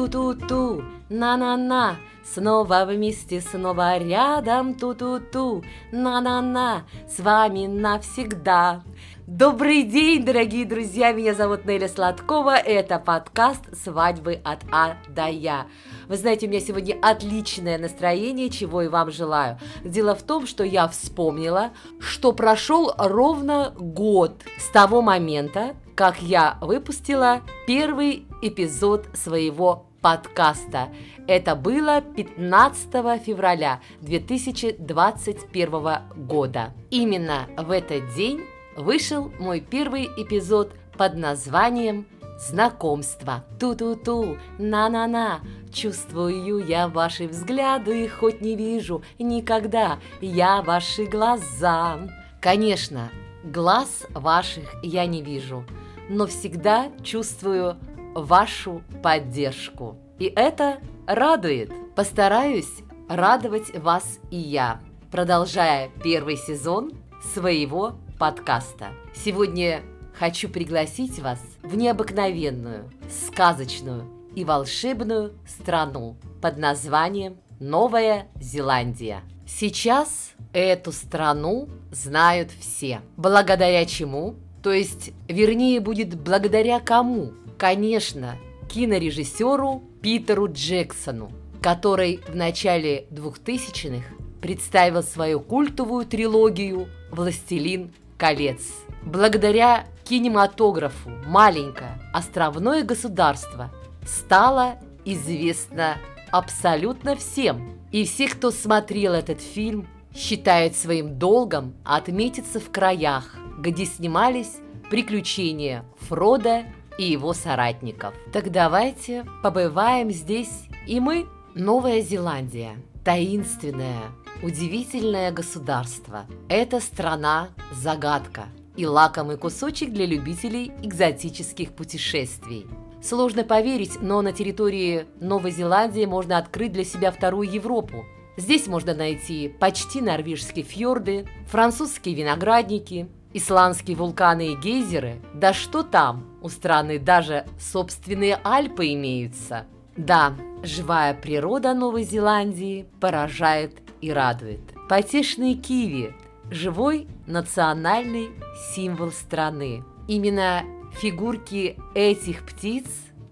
Ту-ту-ту, на-на-на, Снова вместе, снова рядом, ту-ту-ту, на-на-на, с вами навсегда. Добрый день, дорогие друзья! Меня зовут Неля Сладкова. Это подкаст «Свадьбы от А до Я». Вы знаете, у меня сегодня отличное настроение, чего и вам желаю. Дело в том, что я вспомнила, что прошел ровно год с того момента, как я выпустила первый эпизод своего подкаста. Это было 15 февраля 2021 года. Именно в этот день вышел мой первый эпизод под названием «Знакомство». Ту-ту-ту, на-на-на, чувствую я ваши взгляды, хоть не вижу никогда я ваши глаза. Конечно, глаз ваших я не вижу, но всегда чувствую вашу поддержку. И это радует. Постараюсь радовать вас и я, продолжая первый сезон своего подкаста. Сегодня хочу пригласить вас в необыкновенную, сказочную и волшебную страну под названием Новая Зеландия. Сейчас эту страну знают все. Благодаря чему? То есть, вернее, будет благодаря кому? Конечно, кинорежиссеру Питеру Джексону, который в начале 2000-х представил свою культовую трилогию «Властелин колец». Благодаря кинематографу маленькое островное государство стало известно абсолютно всем. И все, кто смотрел этот фильм, считают своим долгом отметиться в краях, где снимались приключения Фрода и его соратников. Так давайте побываем здесь и мы. Новая Зеландия. Таинственное, удивительное государство. Это страна-загадка и лакомый кусочек для любителей экзотических путешествий. Сложно поверить, но на территории Новой Зеландии можно открыть для себя вторую Европу. Здесь можно найти почти норвежские фьорды, французские виноградники, исландские вулканы и гейзеры. Да что там, у страны даже собственные Альпы имеются. Да, живая природа Новой Зеландии поражает и радует. Потешные киви – живой национальный символ страны. Именно фигурки этих птиц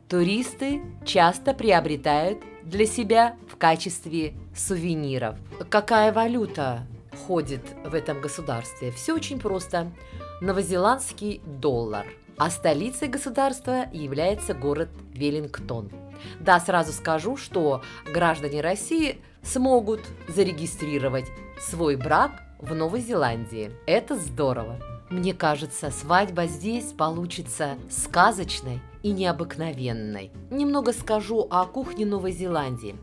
туристы часто приобретают для себя в качестве сувениров. Какая валюта ходит в этом государстве? Все очень просто. Новозеландский доллар – а столицей государства является город Веллингтон. Да, сразу скажу, что граждане России смогут зарегистрировать свой брак в Новой Зеландии. Это здорово. Мне кажется, свадьба здесь получится сказочной и необыкновенной. Немного скажу о кухне Новой Зеландии.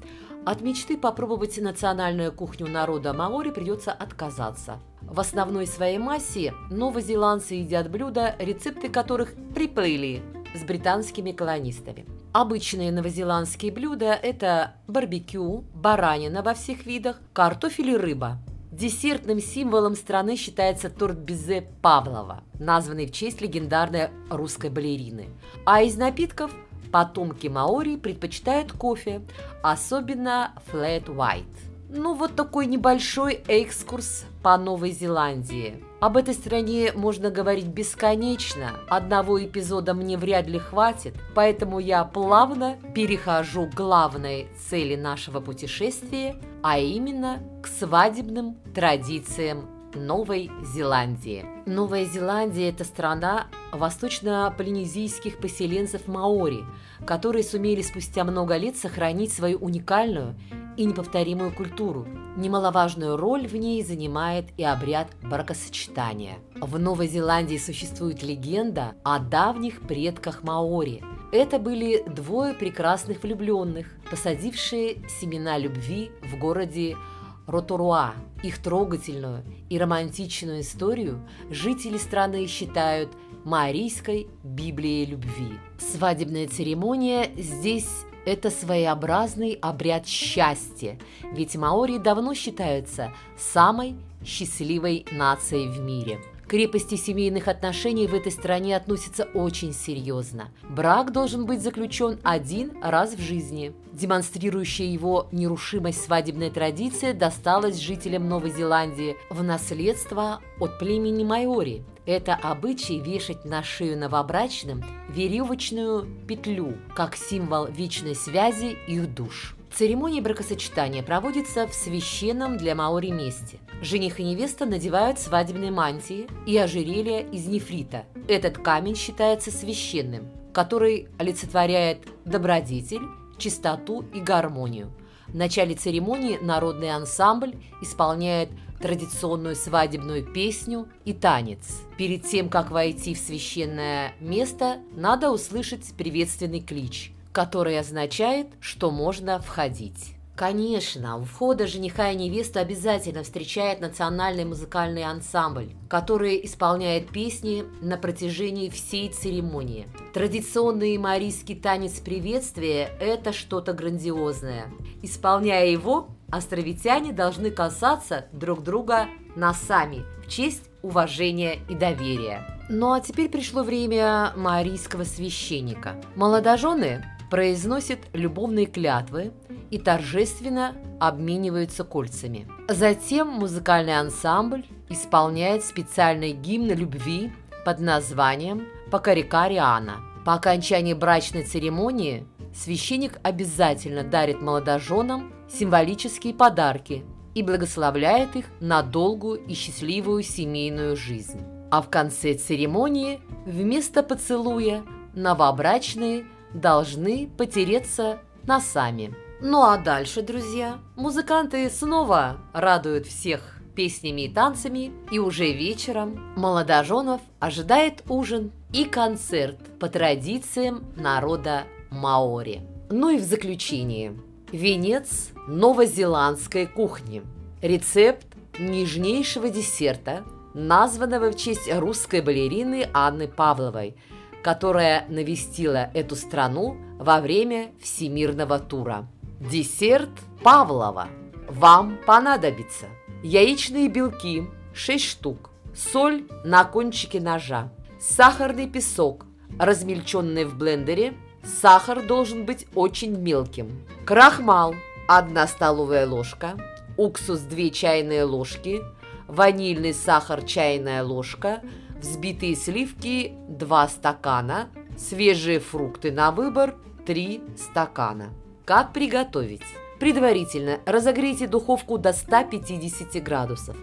От мечты попробовать национальную кухню народа Маори придется отказаться. В основной своей массе новозеландцы едят блюда, рецепты которых приплыли с британскими колонистами. Обычные новозеландские блюда – это барбекю, баранина во всех видах, картофель и рыба. Десертным символом страны считается торт Бизе Павлова, названный в честь легендарной русской балерины. А из напитков потомки маори предпочитают кофе, особенно flat white. Ну вот такой небольшой экскурс по Новой Зеландии. Об этой стране можно говорить бесконечно, одного эпизода мне вряд ли хватит, поэтому я плавно перехожу к главной цели нашего путешествия, а именно к свадебным традициям Новой Зеландии. Новая Зеландия – это страна восточно-полинезийских поселенцев маори, которые сумели спустя много лет сохранить свою уникальную и неповторимую культуру. Немаловажную роль в ней занимает и обряд бракосочетания. В Новой Зеландии существует легенда о давних предках маори. Это были двое прекрасных влюбленных, посадившие семена любви в городе Роторуа. Их трогательную и романтичную историю жители страны считают маорийской Библией любви. Свадебная церемония здесь это своеобразный обряд счастья, ведь маори давно считаются самой счастливой нацией в мире. Крепости семейных отношений в этой стране относятся очень серьезно. Брак должен быть заключен один раз в жизни. Демонстрирующая его нерушимость свадебная традиция досталась жителям Новой Зеландии в наследство от племени Майори. Это обычай вешать на шею новобрачным веревочную петлю, как символ вечной связи их душ. Церемония бракосочетания проводится в священном для маори месте. Жених и невеста надевают свадебные мантии и ожерелья из нефрита. Этот камень считается священным, который олицетворяет добродетель, чистоту и гармонию. В начале церемонии народный ансамбль исполняет традиционную свадебную песню и танец. Перед тем, как войти в священное место, надо услышать приветственный клич – который означает, что можно входить. Конечно, у входа жениха и невесту обязательно встречает национальный музыкальный ансамбль, который исполняет песни на протяжении всей церемонии. Традиционный марийский танец приветствия – это что-то грандиозное. Исполняя его, островитяне должны касаться друг друга носами в честь уважения и доверия. Ну а теперь пришло время марийского священника. Молодожены произносят любовные клятвы и торжественно обмениваются кольцами. Затем музыкальный ансамбль исполняет специальный гимн любви под названием «Покарикариана». По окончании брачной церемонии священник обязательно дарит молодоженам символические подарки и благословляет их на долгую и счастливую семейную жизнь. А в конце церемонии вместо поцелуя новобрачные – должны потереться носами. Ну а дальше, друзья, музыканты снова радуют всех песнями и танцами, и уже вечером молодоженов ожидает ужин и концерт по традициям народа Маори. Ну и в заключение. Венец новозеландской кухни. Рецепт нежнейшего десерта, названного в честь русской балерины Анны Павловой – которая навестила эту страну во время всемирного тура. Десерт Павлова. Вам понадобится яичные белки 6 штук, соль на кончике ножа, сахарный песок, размельченный в блендере, сахар должен быть очень мелким, крахмал 1 столовая ложка, уксус 2 чайные ложки, ванильный сахар чайная ложка – взбитые сливки 2 стакана, свежие фрукты на выбор 3 стакана. Как приготовить? Предварительно разогрейте духовку до 150 градусов.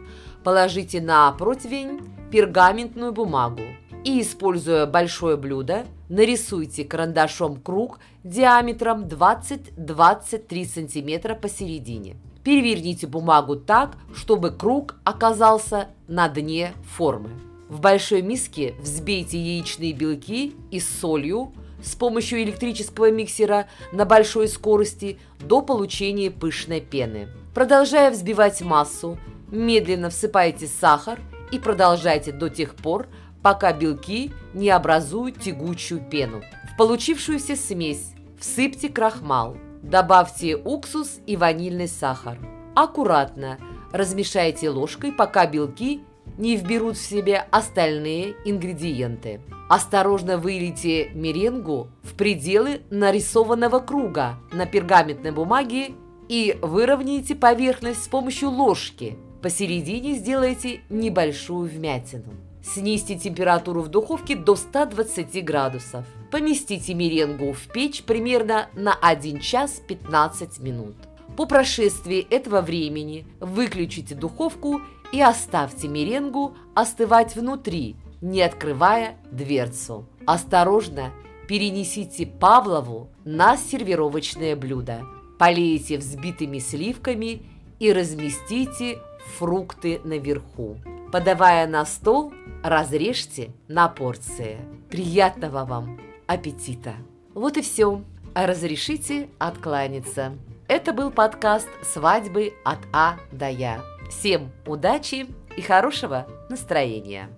Положите на противень пергаментную бумагу и, используя большое блюдо, нарисуйте карандашом круг диаметром 20-23 см посередине. Переверните бумагу так, чтобы круг оказался на дне формы. В большой миске взбейте яичные белки и с солью с помощью электрического миксера на большой скорости до получения пышной пены. Продолжая взбивать массу, медленно всыпайте сахар и продолжайте до тех пор, пока белки не образуют тягучую пену. В получившуюся смесь всыпьте крахмал, добавьте уксус и ванильный сахар. Аккуратно размешайте ложкой, пока белки не вберут в себя остальные ингредиенты. Осторожно вылейте меренгу в пределы нарисованного круга на пергаментной бумаге и выровняйте поверхность с помощью ложки. Посередине сделайте небольшую вмятину. Снизьте температуру в духовке до 120 градусов. Поместите меренгу в печь примерно на 1 час 15 минут. По прошествии этого времени выключите духовку и оставьте меренгу остывать внутри, не открывая дверцу. Осторожно перенесите Павлову на сервировочное блюдо. Полейте взбитыми сливками и разместите фрукты наверху. Подавая на стол, разрежьте на порции. Приятного вам аппетита! Вот и все. Разрешите откланяться. Это был подкаст «Свадьбы от А до Я». Всем удачи и хорошего настроения!